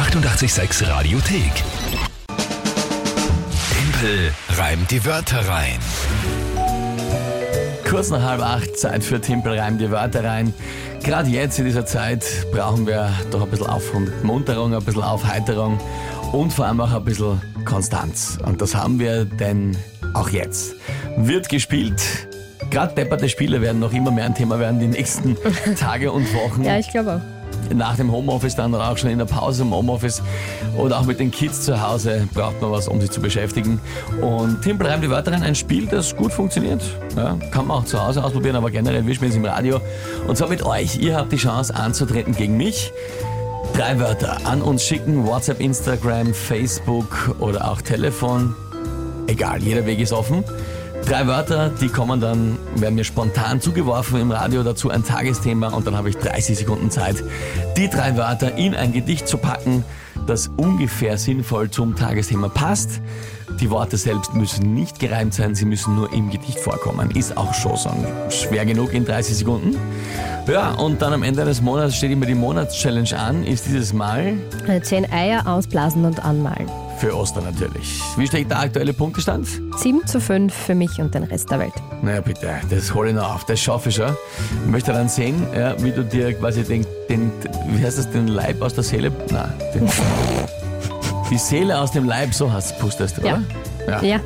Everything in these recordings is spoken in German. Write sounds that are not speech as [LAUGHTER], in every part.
886 Radiothek. Tempel reimt die Wörter rein. Kurz nach halb acht, Zeit für Timpel reim die Wörter rein. Gerade jetzt in dieser Zeit brauchen wir doch ein bisschen Aufmunterung, ein bisschen Aufheiterung und vor allem auch ein bisschen Konstanz. Und das haben wir denn auch jetzt. Wird gespielt. Gerade depperte Spiele werden noch immer mehr ein Thema werden die nächsten [LAUGHS] Tage und Wochen Ja, ich glaube auch. Nach dem Homeoffice dann auch schon in der Pause im Homeoffice oder auch mit den Kids zu Hause braucht man was, um sich zu beschäftigen. Und Timpel reimt die Wörter rein, ein Spiel, das gut funktioniert. Ja, kann man auch zu Hause ausprobieren, aber generell wir spielen es im Radio. Und zwar mit euch. Ihr habt die Chance anzutreten gegen mich. Drei Wörter an uns schicken, WhatsApp, Instagram, Facebook oder auch Telefon. Egal, jeder Weg ist offen. Drei Wörter, die kommen dann, werden mir spontan zugeworfen im Radio dazu ein Tagesthema und dann habe ich 30 Sekunden Zeit, die drei Wörter in ein Gedicht zu packen, das ungefähr sinnvoll zum Tagesthema passt. Die Worte selbst müssen nicht gereimt sein, sie müssen nur im Gedicht vorkommen. Ist auch schon schwer genug in 30 Sekunden. Ja, und dann am Ende des Monats steht immer die Monatschallenge an, ist dieses Mal Äh, Zehn Eier ausblasen und anmalen. Für Ostern natürlich. Wie steht der aktuelle Punktestand? 7 zu 5 für mich und den Rest der Welt. Naja, bitte, das hole ich noch auf, das schaffe ich schon. Ich möchte dann sehen, ja, wie du dir quasi den, den, wie heißt das, den Leib aus der Seele, nein, den, [LAUGHS] die Seele aus dem Leib, so hast pustest du, Ja. oder? Ja,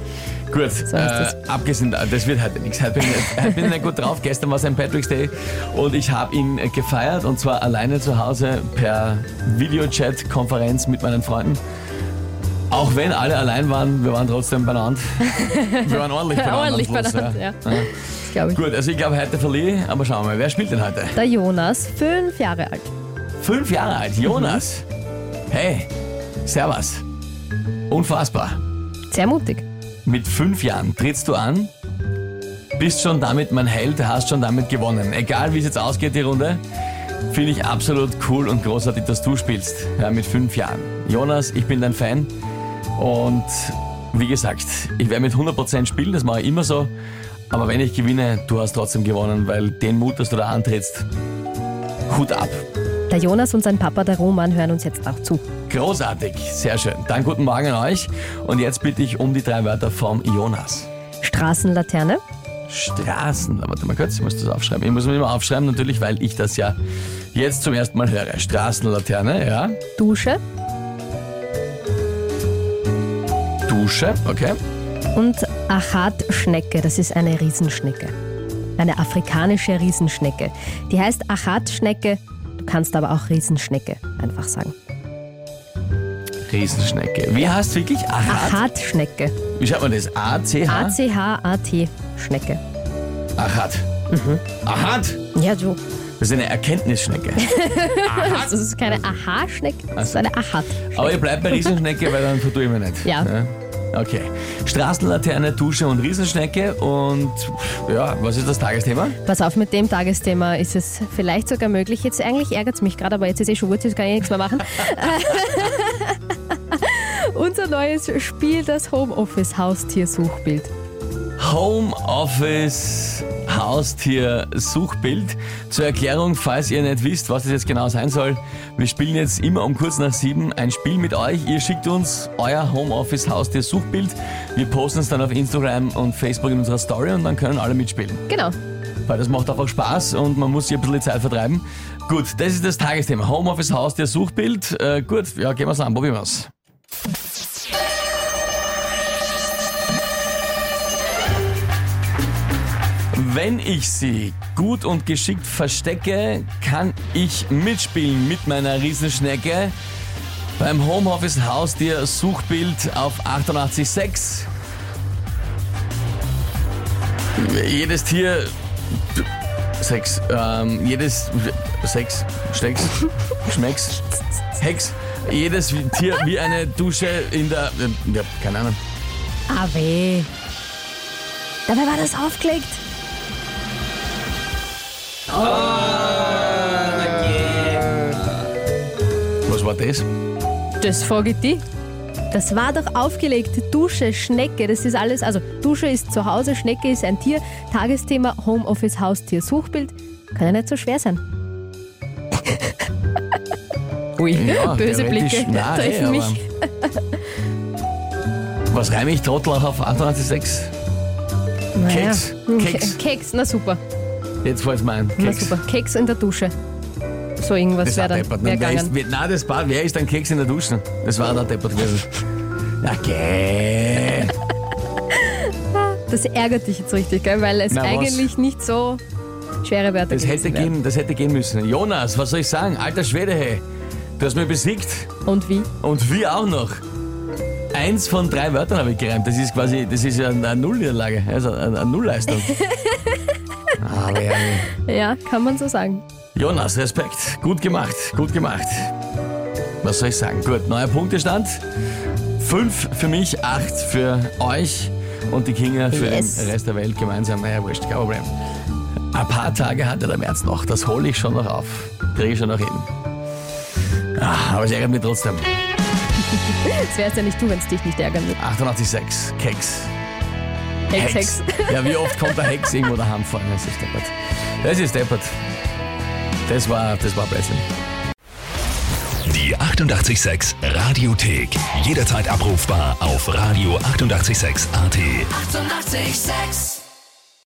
Gut, ist äh, das. abgesehen, das wird heute nichts. Heute bin, ich, heute bin ich nicht gut drauf. Gestern war St. Patrick's Day und ich habe ihn äh, gefeiert und zwar alleine zu Hause per Videochat-Konferenz mit meinen Freunden. Auch wenn alle allein waren, wir waren trotzdem benannt. [LAUGHS] Wir waren ordentlich benannt. am ordentlich Schluss, benannt, ja. Das glaube ich. Gut, also ich glaube, heute verliere ich, aber schauen wir mal, wer spielt denn heute? Der Jonas, fünf Jahre alt. Fünf Jahre alt, Jonas. Hey, servus. Unfassbar. Sehr mutig. Mit fünf Jahren trittst du an, bist schon damit mein Held, hast schon damit gewonnen. Egal wie es jetzt ausgeht, die Runde, finde ich absolut cool und großartig, dass du spielst. Ja, mit fünf Jahren. Jonas, ich bin dein Fan und wie gesagt, ich werde mit 100% spielen, das mache ich immer so. Aber wenn ich gewinne, du hast trotzdem gewonnen, weil den Mut, dass du da antrittst, Hut ab. Der Jonas und sein Papa, der Roman, hören uns jetzt auch zu. Großartig, sehr schön. Dann guten Morgen an euch. Und jetzt bitte ich um die drei Wörter vom Jonas. Straßenlaterne, Straßen, warte mal kurz, ich muss das aufschreiben. Ich muss mir immer aufschreiben, natürlich, weil ich das ja jetzt zum ersten Mal höre. Straßenlaterne, ja. Dusche Dusche, okay. und Achatschnecke. Das ist eine Riesenschnecke. Eine afrikanische Riesenschnecke. Die heißt Achatschnecke. Du kannst aber auch Riesenschnecke einfach sagen. Riesenschnecke. Wie heißt wirklich? Achat? Achatschnecke. Wie schreibt man das? A-C-H? A-C-H-A-T. Schnecke. Achat. Achat? Ja, du. Das ist eine Erkenntnisschnecke. [LAUGHS] Das ist keine Aha-Schnecke, das ist eine Achat. Aber ihr bleibt bei Riesenschnecke, weil dann vertue ich mir nicht. Ja. Okay. Straßenlaterne, Dusche und Riesenschnecke. Und ja, was ist das Tagesthema? Pass auf, mit dem Tagesthema ist es vielleicht sogar möglich. Jetzt eigentlich ärgert es mich gerade, aber jetzt ist eh schon gut, jetzt kann ich nichts mehr machen. [LAUGHS] Unser neues Spiel, das Homeoffice-Haustier-Suchbild. Homeoffice Haustier Suchbild. Zur Erklärung, falls ihr nicht wisst, was das jetzt genau sein soll. Wir spielen jetzt immer um kurz nach sieben ein Spiel mit euch. Ihr schickt uns euer Homeoffice Haustier Suchbild. Wir posten es dann auf Instagram und Facebook in unserer Story und dann können alle mitspielen. Genau. Weil das macht einfach Spaß und man muss sich ein bisschen Zeit vertreiben. Gut, das ist das Tagesthema. Homeoffice Haustier Suchbild. Äh, gut, ja, gehen wir's an, probieren wir's. Wenn ich sie gut und geschickt verstecke, kann ich mitspielen mit meiner Riesenschnecke beim Homeoffice Haustier Suchbild auf 886. Jedes Tier Sex. Ähm, jedes Sex, Stecks, Schmecks, Hex. Jedes Tier wie eine Dusche in der. Ja, keine Ahnung. Ah, weh. Dabei war das aufgelegt. Was war das? Das frage ich dich. Das war doch aufgelegt. Dusche, Schnecke, das ist alles. Also, Dusche ist zu Hause, Schnecke ist ein Tier. Tagesthema Homeoffice, Haustier, Suchbild. Kann ja nicht so schwer sein. [LAUGHS] Ui, Ja, böse Blicke nein, treffen mich. [LAUGHS] Was reime ich Trottel auf 88,6? Naja. Keks, Keks. Keks, na super. Jetzt fällt es mir ein. Na Keks. super. Keks in der Dusche. So irgendwas Das wäre war dann deppert. wär Nein, wer ist, gegangen. wer, nein, das war, wer ist ein Keks in der Dusche? Das war der Deppert gewesen. Okay. Das ärgert dich jetzt richtig, gell? weil es Na, was? eigentlich nicht so schwere Wörter Das hätte, wären. gehen, das hätte gehen müssen. Jonas, was soll ich sagen? Alter Schwede, hey. Du hast mich besiegt. Und wie? Und wir auch noch. Eins von drei Wörtern habe ich gereimt. Das ist quasi, das ist ja eine Nullniederlage, also eine eine Nullleistung. [LAUGHS] Aber [LAUGHS] ja, kann man so sagen. Jonas, Respekt. Gut gemacht, gut gemacht. Was soll ich sagen? Gut, neuer Punktestand. Fünf für mich, acht für euch und die Kinga für Yes. den Rest der Welt gemeinsam. Naja, wurscht, kein Problem. Ein paar Tage hat ja der März noch. Das hole ich schon noch auf. Kriege ich schon noch hin. Ah, aber es ärgert mich trotzdem. [LAUGHS] Das wärst ja nicht du, wenn es dich nicht ärgern würde. 88,6. Keks. Hex, Hex. Ja, wie oft kommt der Hex irgendwo daheim vor? Das ist deppert. Das ist deppert. Das war, das war Blödsinn. Die 88,6 Radiothek. Jederzeit abrufbar auf radio886.at. 88,6. Eighty-eight, sex.